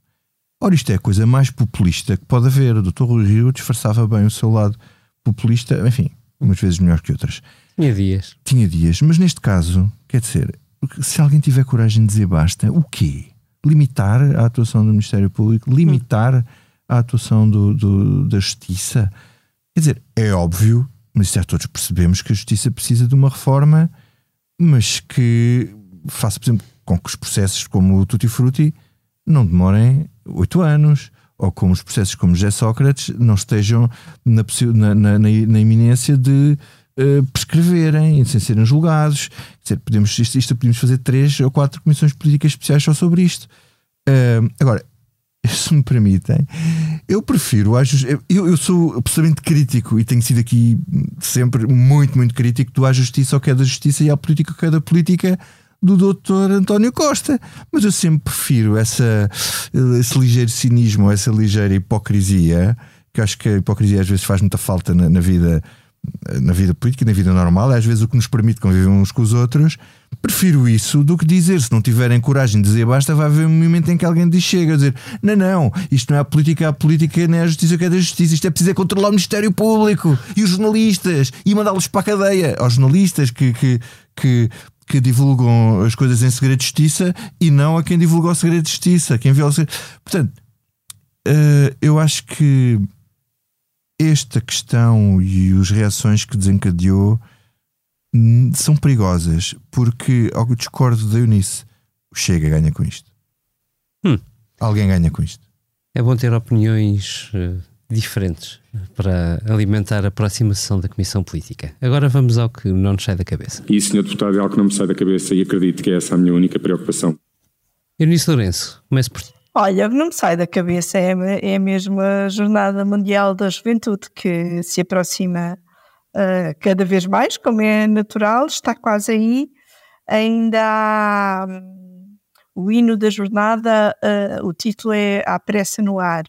Ora, isto é a coisa mais populista que pode haver. O Dr. Rio disfarçava bem o seu lado populista, enfim, umas vezes melhor que outras. Tinha dias. Tinha dias, mas neste caso, quer dizer, se alguém tiver coragem de dizer basta, o quê? Limitar a atuação do Ministério Público? Limitar a atuação do, do, da Justiça? Quer dizer, é óbvio, mas já todos percebemos que a Justiça precisa de uma reforma, mas que faça, por exemplo, com que os processos como o Tutti Frutti não demorem oito anos, ou como os processos como José Sócrates não estejam na, na, na, na iminência de uh, prescreverem sem serem julgados. Dizer, podemos, isto, isto, podemos fazer três ou quatro comissões políticas especiais só sobre isto. Uh, agora, se me permitem, eu prefiro. Eu, eu sou absolutamente crítico e tenho sido aqui sempre muito, muito crítico do à justiça ao que é da justiça e à política ao que é da política do doutor António Costa. Mas eu sempre prefiro essa, esse ligeiro cinismo, essa ligeira hipocrisia, que acho que a hipocrisia às vezes faz muita falta na, na vida na vida política e na vida normal, é às vezes o que nos permite conviver uns com os outros. Prefiro isso do que dizer, se não tiverem coragem de dizer basta, vai haver um momento em que alguém diz chega, a dizer não, não, isto não é a política, a política, nem é a justiça que é da justiça, isto é preciso é controlar o Ministério Público e os jornalistas e mandá-los para a cadeia aos jornalistas que, que, que, que divulgam as coisas em segredo de justiça e não a quem divulgou o segredo de justiça, quem viu o segredo. Portanto, uh, eu acho que esta questão e as reações que desencadeou são perigosas, porque, ao que eu discordo da Eunice, o Chega ganha com isto. Hum. Alguém ganha com isto. É bom ter opiniões uh, diferentes para alimentar a próxima sessão da Comissão Política. Agora vamos ao que não nos sai da cabeça. E, Sr. Deputado, é algo que não me sai da cabeça e acredito que é essa a minha única preocupação. Eunice Lourenço, comece por ti. Olha, não me sai da cabeça, é, é mesmo a Jornada Mundial da Juventude que se aproxima uh, cada vez mais, como é natural, está quase aí. Ainda há um, o hino da jornada, uh, o título é A Pressa no Ar.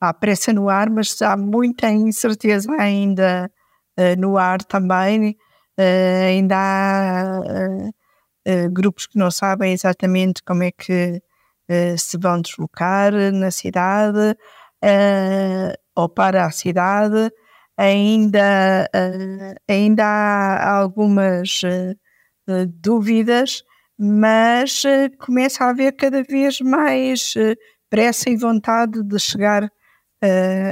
Há pressa no ar, mas há muita incerteza ainda uh, no ar também. Ainda há grupos que não sabem exatamente como é que se vão deslocar na cidade ou para a cidade. Ainda, ainda há algumas dúvidas mas uh, começa a haver cada vez mais pressa e vontade de chegar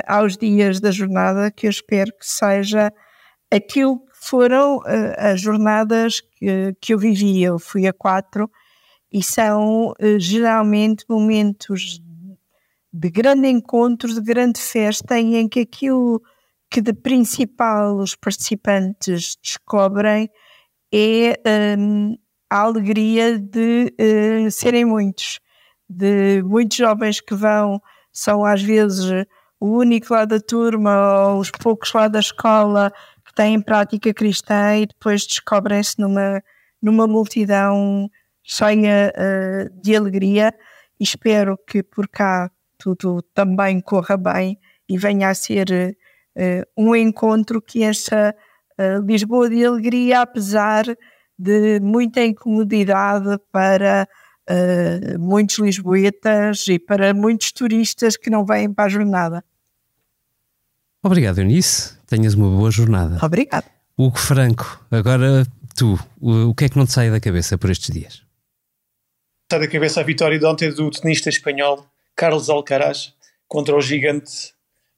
aos dias da jornada, que eu espero que seja aquilo que foram as jornadas que, que, eu vivi. Eu fui a quatro e são geralmente momentos de grande encontro, de grande festa, em que aquilo que de principal os participantes descobrem é um, a alegria de uh, serem muitos, de muitos jovens que vão, são às vezes o único lá da turma ou os poucos lá da escola que têm prática cristã e depois descobrem-se numa, numa multidão cheia uh, de alegria. E espero que por cá tudo também corra bem e venha a ser uh, um encontro que encha uh, Lisboa de alegria, apesar de muita incomodidade para uh, muitos lisboetas e para muitos turistas que não vêm para a jornada. Obrigado, Eunice. Tenhas uma boa jornada. Obrigado. Hugo Franco, agora tu, o, o que é que não te sai da cabeça por estes dias? Sai da cabeça a vitória de ontem do tenista espanhol Carlos Alcaraz contra o gigante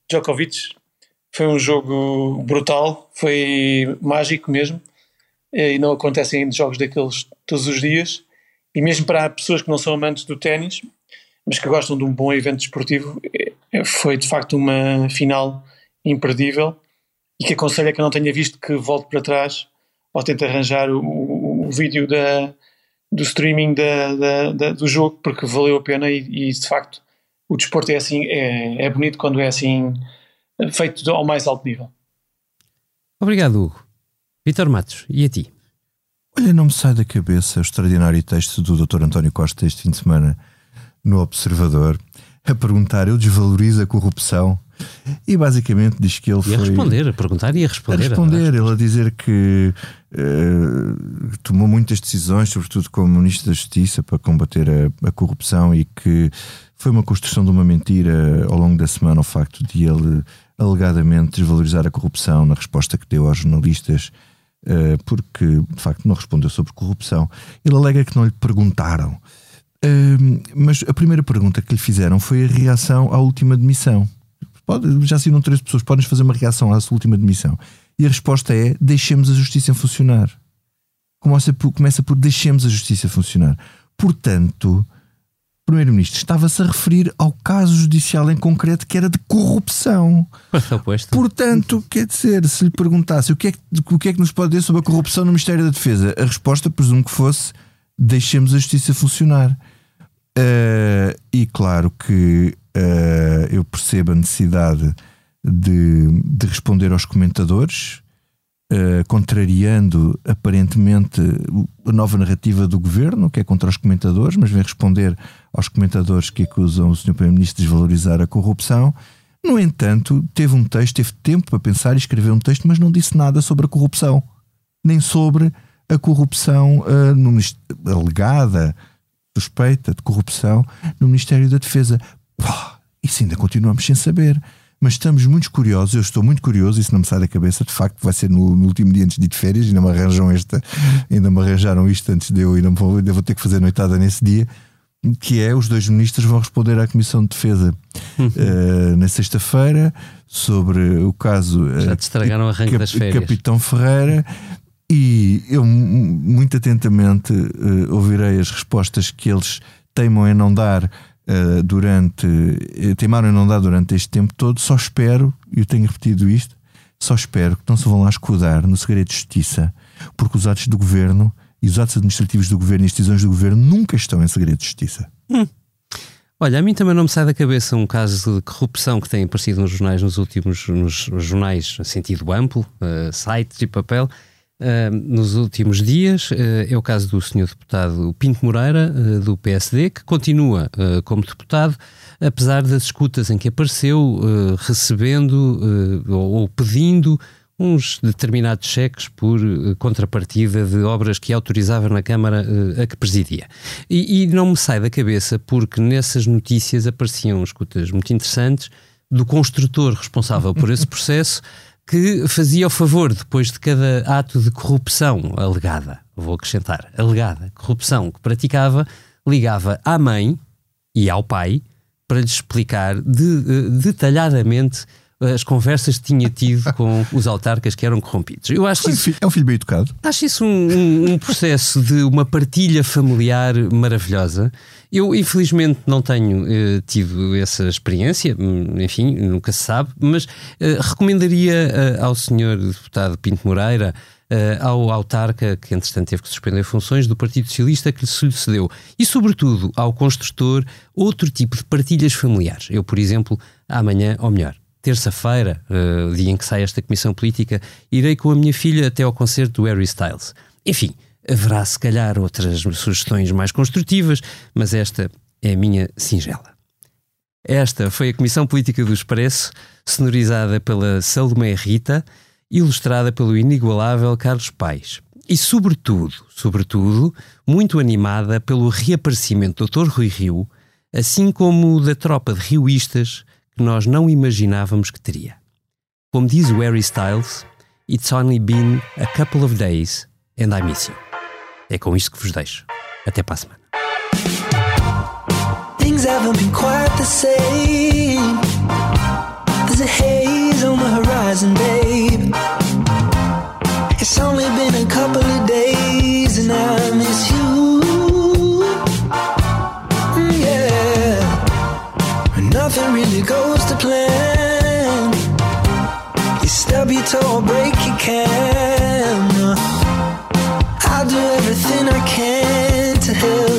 Djokovic. Foi um jogo brutal, foi mágico mesmo. Eh, e não acontecem jogos daqueles todos os dias. E mesmo para pessoas que não são amantes do ténis, mas que gostam de um bom evento desportivo, eh, foi de facto uma final imperdível e que aconselho a que não tenha visto que volte para trás ou tente arranjar o, o, o vídeo da, do streaming da, da, da, do jogo porque valeu a pena e, e, de facto o desporto é assim é, é bonito quando é assim feito ao mais alto nível. Obrigado, Hugo. Vitor Matos, e a ti? Olha, não me sai da cabeça o extraordinário texto do Dr. António Costa este fim de semana no Observador, a perguntar: eu desvalorizo a corrupção? E basicamente diz que ele e foi. A responder, a perguntar e a responder. A responder, ele a dizer que uh, tomou muitas decisões, sobretudo como Ministro da Justiça, para combater a, a, corrupção e que foi uma construção de uma mentira ao longo da semana o facto de ele alegadamente desvalorizar a corrupção na resposta que deu aos jornalistas eh, porque de facto não respondeu sobre corrupção. Ele alega que não lhe perguntaram. Mas a primeira pergunta que lhe fizeram foi a reação à última demissão. Pode, já saíram três pessoas, podem fazer uma reação à sua última demissão. E a resposta é: deixemos a justiça funcionar. Começa por, começa por deixemos a justiça funcionar. Portanto, Primeiro-Ministro estava-se a referir ao caso judicial em concreto que era de corrupção. Portanto, quer dizer, se lhe perguntasse o que, é que, o que é que nos pode dizer sobre a corrupção no Ministério da Defesa, a resposta presumo que fosse deixemos a justiça funcionar. Uh, e claro que uh, eu percebo a necessidade de, de responder aos comentadores, uh, contrariando aparentemente a nova narrativa do governo, que é contra os comentadores, mas vem responder aos comentadores que acusam o Sr. Primeiro-Ministro de desvalorizar a corrupção. No entanto, teve um texto, teve tempo para pensar e escrever um texto, mas não disse nada sobre a corrupção, nem sobre a corrupção uh, alegada, suspeita de corrupção no Ministério da Defesa. Pô, isso ainda continuamos sem saber. Mas estamos muito curiosos, eu estou muito curioso, isso não me sai da cabeça, de facto vai ser no, no último dia antes de ir de férias, ainda me arranjam esta, ainda me arranjaram isto antes de eu, ainda vou, ainda vou ter que fazer noitada nesse dia que é os dois ministros vão responder à Comissão de Defesa uhum. uh, na sexta-feira sobre o caso Já eh, te estragaram uh, arranque Cap das férias. Capitão Ferreira e eu muito atentamente uh, ouvirei as respostas que eles teimam em não dar durante teimaram em não dar durante este tempo todo, só espero, e eu tenho repetido isto, só espero que não se vão lá escudar no segredo de justiça, porque os atos do governo e os atos administrativos do governo e as decisões do governo nunca estão em segredo de justiça. Hum. Olha, a mim também não me sai da cabeça um caso de corrupção que tem aparecido nos jornais nos últimos nos jornais, sentido amplo, uh, sites e papel, Uh, nos últimos dias. Uh, é o caso do senhor deputado Pinto Moreira, do PSD, que continua como deputado, apesar das escutas em que apareceu, recebendo ou, pedindo uns determinados cheques por contrapartida de obras que autorizava na Câmara a que presidia. E, e não me sai da cabeça porque nessas notícias apareciam escutas muito interessantes do construtor responsável por esse processo que fazia o favor, depois de cada ato de corrupção alegada, vou acrescentar, alegada corrupção que praticava, ligava à mãe e ao pai para lhes explicar de, eh, detalhadamente as conversas que tinha tido com os autarcas que eram corrompidos. Eu acho isso, é um filho bem educado. Acho isso um, um, processo de uma partilha familiar maravilhosa. Eu, infelizmente, não tenho uh, tido essa experiência, hum, enfim, nunca se sabe, mas uh, recomendaria uh, ao senhor deputado Pinto Moreira, ao autarca, que entretanto teve que suspender funções, do Partido Socialista que lhe sucedeu, e sobretudo ao construtor, outro tipo de partilhas familiares. Eu, por exemplo, amanhã, ou melhor, terça-feira, uh, dia em que sai esta comissão política, irei com a minha filha até ao concerto do Harry Styles. Enfim, haverá se calhar outras sugestões mais construtivas, mas esta é a minha singela. Esta foi a Comissão Política do Expresso, sonorizada pela Salomé Rita, ilustrada pelo inigualável Carlos Paes. E, sobretudo, sobretudo, muito animada pelo reaparecimento do Dr. Rui Rio, assim como da tropa de rioístas que nós não imaginávamos que teria. Como diz o Harry Styles, It's only been a couple of days and I miss you. É com isto que vos deixo. Até para a semana. Things haven't been quite the same. There's a haze on the horizon, babe. It's only been a couple it goes to plan. You stub your toe or break your camera. I'll do everything I can to help.